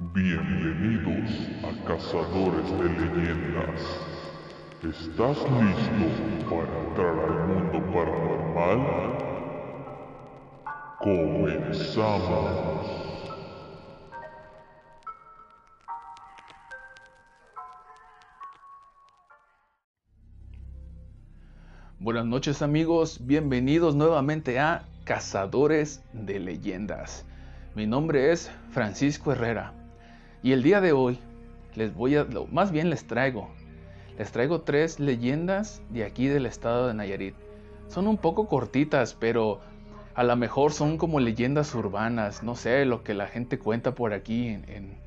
Bienvenidos a Cazadores de Leyendas. ¿Estás listo para entrar al mundo paranormal? Comenzamos. Buenas noches amigos, bienvenidos nuevamente a Cazadores de Leyendas. Mi nombre es Francisco Herrera y el día de hoy les voy a, más bien les traigo, les traigo tres leyendas de aquí del estado de Nayarit. Son un poco cortitas, pero a lo mejor son como leyendas urbanas, no sé, lo que la gente cuenta por aquí en,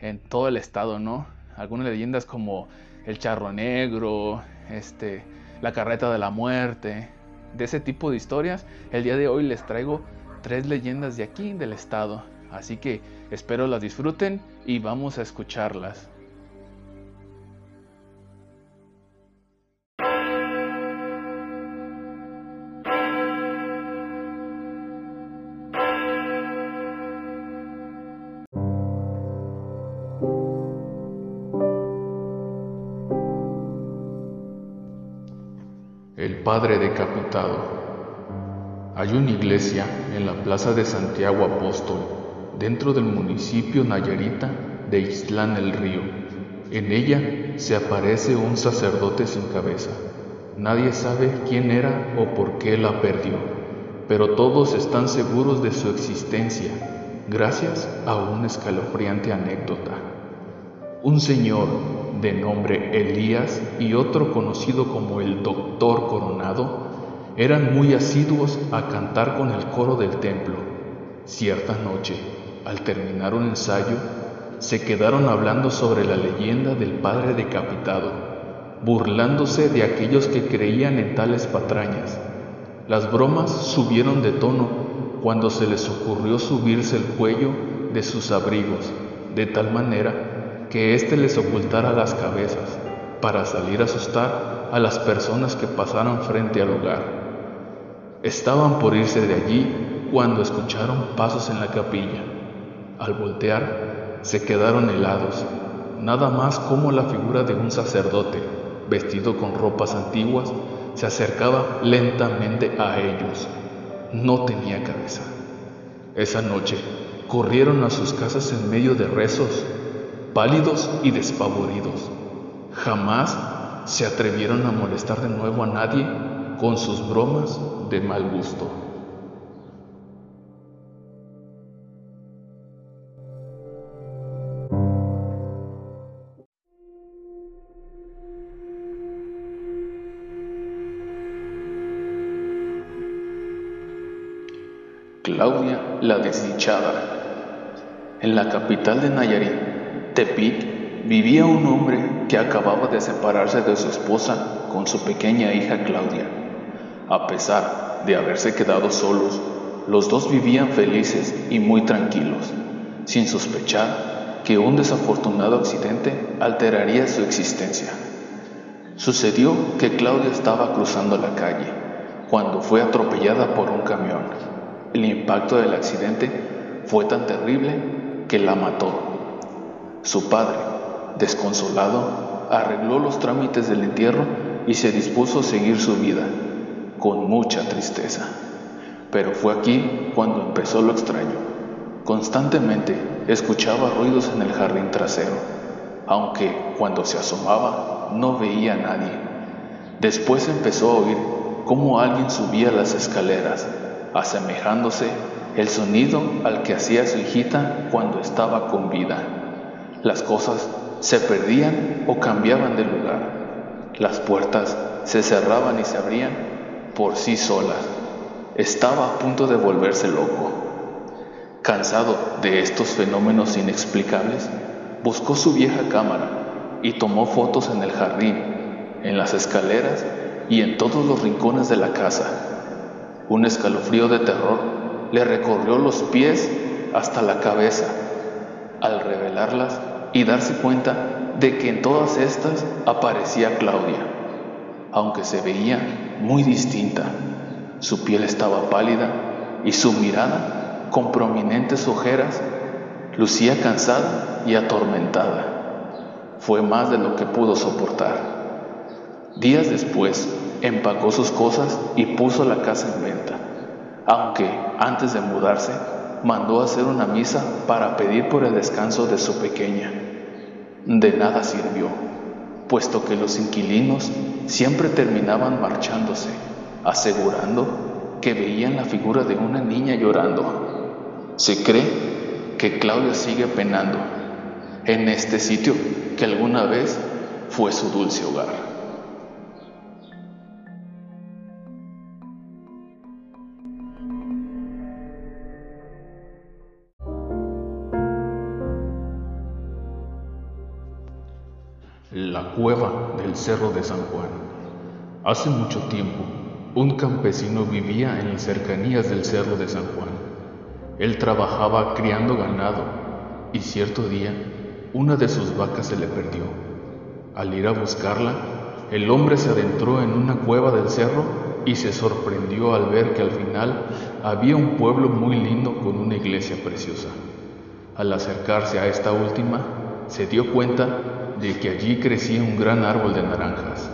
en todo el estado, ¿no? Algunas leyendas como el charro negro, este, la carreta de la muerte, de ese tipo de historias. El día de hoy les traigo tres leyendas de aquí, del estado. Así que espero las disfruten y vamos a escucharlas. El Padre Decapitado. Hay una iglesia en la Plaza de Santiago Apóstol, dentro del municipio Nayarita de Islán el Río. En ella se aparece un sacerdote sin cabeza. Nadie sabe quién era o por qué la perdió, pero todos están seguros de su existencia, gracias a una escalofriante anécdota. Un señor de nombre Elías y otro conocido como el Doctor Coronado eran muy asiduos a cantar con el coro del templo. Cierta noche, al terminar un ensayo, se quedaron hablando sobre la leyenda del padre decapitado, burlándose de aquellos que creían en tales patrañas. Las bromas subieron de tono cuando se les ocurrió subirse el cuello de sus abrigos, de tal manera que éste les ocultara las cabezas para salir a asustar a las personas que pasaran frente al lugar. Estaban por irse de allí cuando escucharon pasos en la capilla. Al voltear, se quedaron helados, nada más como la figura de un sacerdote, vestido con ropas antiguas, se acercaba lentamente a ellos. No tenía cabeza. Esa noche corrieron a sus casas en medio de rezos pálidos y despavoridos. Jamás se atrevieron a molestar de nuevo a nadie con sus bromas de mal gusto. Claudia la desdichada. En la capital de Nayarit Tepic vivía un hombre que acababa de separarse de su esposa con su pequeña hija Claudia. A pesar de haberse quedado solos, los dos vivían felices y muy tranquilos, sin sospechar que un desafortunado accidente alteraría su existencia. Sucedió que Claudia estaba cruzando la calle cuando fue atropellada por un camión. El impacto del accidente fue tan terrible que la mató su padre, desconsolado, arregló los trámites del entierro y se dispuso a seguir su vida, con mucha tristeza. Pero fue aquí cuando empezó lo extraño. Constantemente escuchaba ruidos en el jardín trasero, aunque cuando se asomaba no veía a nadie. Después empezó a oír cómo alguien subía las escaleras, asemejándose el sonido al que hacía su hijita cuando estaba con vida. Las cosas se perdían o cambiaban de lugar. Las puertas se cerraban y se abrían por sí solas. Estaba a punto de volverse loco. Cansado de estos fenómenos inexplicables, buscó su vieja cámara y tomó fotos en el jardín, en las escaleras y en todos los rincones de la casa. Un escalofrío de terror le recorrió los pies hasta la cabeza. Al revelarlas, y darse cuenta de que en todas estas aparecía Claudia, aunque se veía muy distinta. Su piel estaba pálida y su mirada, con prominentes ojeras, lucía cansada y atormentada. Fue más de lo que pudo soportar. Días después, empacó sus cosas y puso la casa en venta, aunque antes de mudarse, mandó hacer una misa para pedir por el descanso de su pequeña. De nada sirvió, puesto que los inquilinos siempre terminaban marchándose, asegurando que veían la figura de una niña llorando. Se cree que Claudia sigue penando en este sitio que alguna vez fue su dulce hogar. Cueva del Cerro de San Juan. Hace mucho tiempo, un campesino vivía en las cercanías del Cerro de San Juan. Él trabajaba criando ganado y cierto día una de sus vacas se le perdió. Al ir a buscarla, el hombre se adentró en una cueva del cerro y se sorprendió al ver que al final había un pueblo muy lindo con una iglesia preciosa. Al acercarse a esta última, se dio cuenta de que allí crecía un gran árbol de naranjas.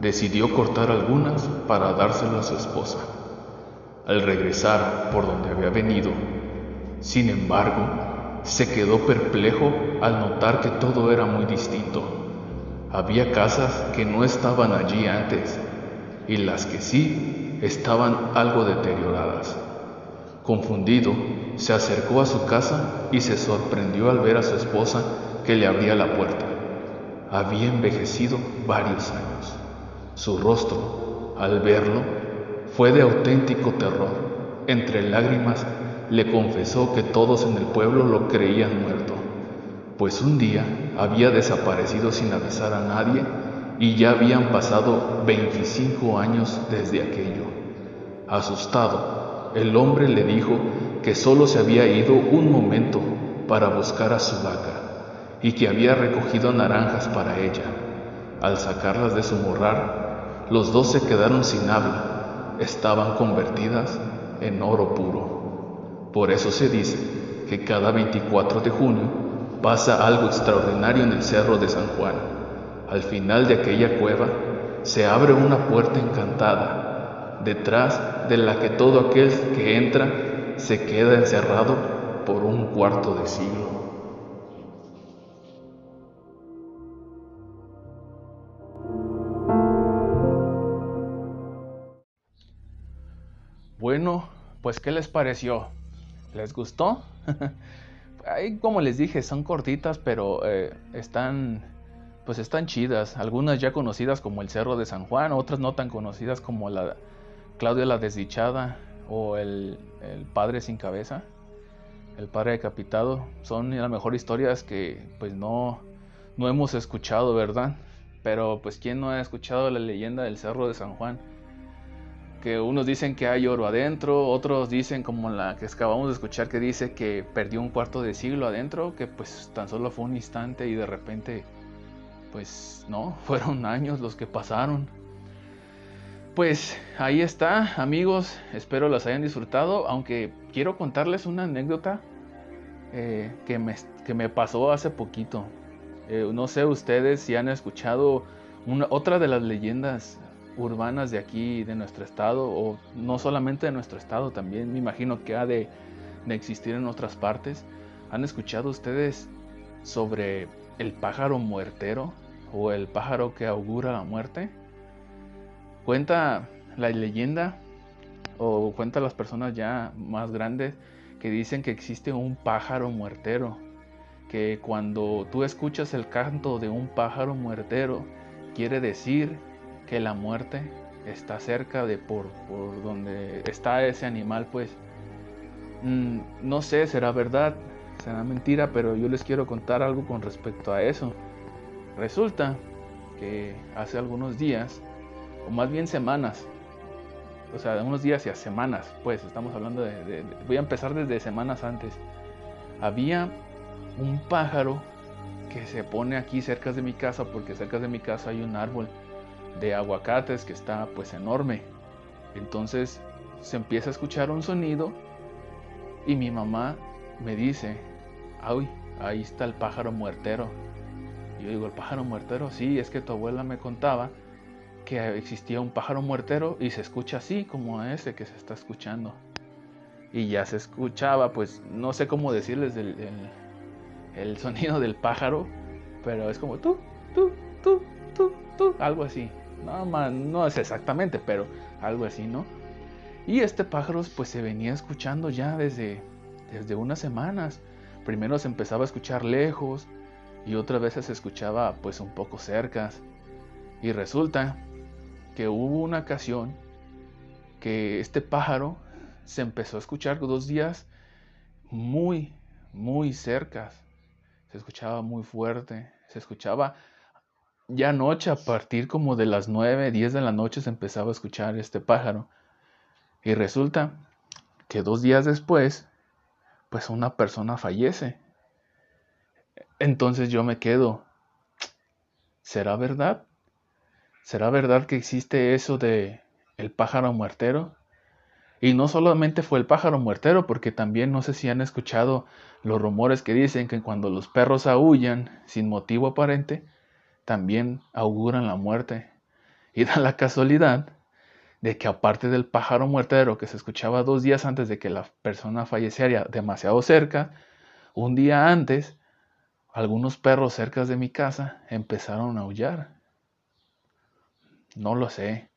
Decidió cortar algunas para dárselas a su esposa. Al regresar por donde había venido, sin embargo, se quedó perplejo al notar que todo era muy distinto. Había casas que no estaban allí antes y las que sí estaban algo deterioradas. Confundido, se acercó a su casa y se sorprendió al ver a su esposa que le abría la puerta había envejecido varios años. Su rostro, al verlo, fue de auténtico terror. Entre lágrimas le confesó que todos en el pueblo lo creían muerto, pues un día había desaparecido sin avisar a nadie y ya habían pasado 25 años desde aquello. Asustado, el hombre le dijo que solo se había ido un momento para buscar a su vaca y que había recogido naranjas para ella. Al sacarlas de su morrar, los dos se quedaron sin habla, estaban convertidas en oro puro. Por eso se dice que cada 24 de junio pasa algo extraordinario en el cerro de San Juan. Al final de aquella cueva se abre una puerta encantada, detrás de la que todo aquel que entra se queda encerrado por un cuarto de siglo. Bueno, pues ¿qué les pareció? ¿Les gustó? Ahí como les dije, son cortitas, pero eh, están, pues están chidas. Algunas ya conocidas como el Cerro de San Juan, otras no tan conocidas como la Claudia la Desdichada o el, el Padre sin Cabeza, el Padre Decapitado. Son las mejores historias que pues no, no hemos escuchado, ¿verdad? Pero pues ¿quién no ha escuchado la leyenda del Cerro de San Juan? Que unos dicen que hay oro adentro, otros dicen como la que acabamos de escuchar que dice que perdió un cuarto de siglo adentro, que pues tan solo fue un instante y de repente pues no, fueron años los que pasaron. Pues ahí está, amigos, espero las hayan disfrutado, aunque quiero contarles una anécdota eh, que, me, que, me, pasó hace poquito. Eh, no sé ustedes si han escuchado una, otra de las leyendas urbanas de aquí, de nuestro estado, o no solamente de nuestro estado, también me imagino que ha de, existir en otras partes. ¿Han escuchado ustedes sobre el pájaro muertero o el pájaro que augura la muerte? Cuenta la leyenda o cuenta las personas ya más grandes que dicen que existe un pájaro muertero, que cuando tú escuchas el canto de un pájaro muertero, quiere decir que la muerte está cerca de por, por donde está ese animal, pues mm, no sé, será verdad, será mentira, pero yo les quiero contar algo con respecto a eso. Resulta que hace algunos días, o más bien semanas, o sea, de unos días y a semanas, pues estamos hablando de, voy a empezar desde semanas antes, había un pájaro que se pone aquí cerca de mi casa, porque cerca de mi casa hay un árbol de aguacates que está pues enorme. Entonces se empieza a escuchar un sonido y mi mamá me dice, ay, ahí está el pájaro muertero. Y yo digo, ¿el pájaro muertero? Sí, es que tu abuela me contaba que existía un pájaro muertero y se escucha así como ese que se está escuchando. Y ya se escuchaba, pues no sé cómo decirles el, el, sonido del pájaro, pero es como tú, tú, tú, tú, tú, algo así. No, no es exactamente, pero algo así, ¿no? Y este pájaro pues se venía escuchando ya desde, desde unas semanas. Primero se empezaba a escuchar lejos y otras veces se escuchaba pues un poco cerca. Y resulta que hubo una ocasión que este pájaro se empezó a escuchar dos días muy, muy cerca. Se escuchaba muy fuerte, se escuchaba ya noche, a partir como de las 9, 10 de la noche se empezaba a escuchar este pájaro. Y resulta que dos días después, pues una persona fallece. Entonces yo me quedo, ¿será verdad? ¿Será verdad que existe eso de el pájaro muertero? Y no solamente fue el pájaro muertero, porque también no sé si han escuchado los rumores que dicen que cuando los perros aullan sin motivo aparente, también auguran la muerte. Y da la casualidad de que aparte del pájaro muertero que se escuchaba dos días antes de que la persona falleciera demasiado cerca, un día antes, algunos perros cerca de mi casa empezaron a aullar. No lo sé.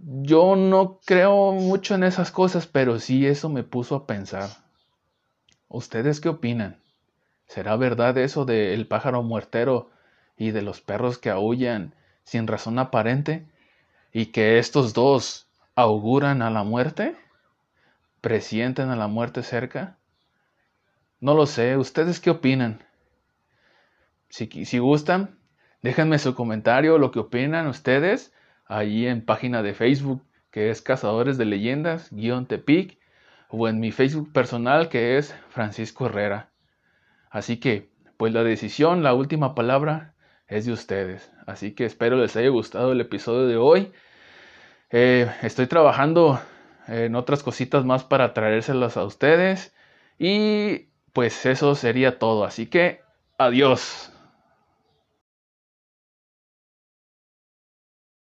Yo no creo mucho en esas cosas, pero sí eso me puso a pensar. ¿Ustedes qué opinan? ¿Será verdad eso del pájaro muertero y de los perros que aullan sin razón aparente y que estos dos auguran a la muerte? ¿Presienten a la muerte cerca? No lo sé, ¿ustedes qué opinan? Si, si gustan, déjenme su comentario, lo que opinan ustedes, allí en página de Facebook que es Cazadores de Leyendas, guion Tepic, o en mi Facebook personal que es Francisco Herrera. Así que, pues la decisión, la última palabra es de ustedes. Así que espero les haya gustado el episodio de hoy. Eh, estoy trabajando en otras cositas más para traérselas a ustedes. Y pues eso sería todo. Así que adiós.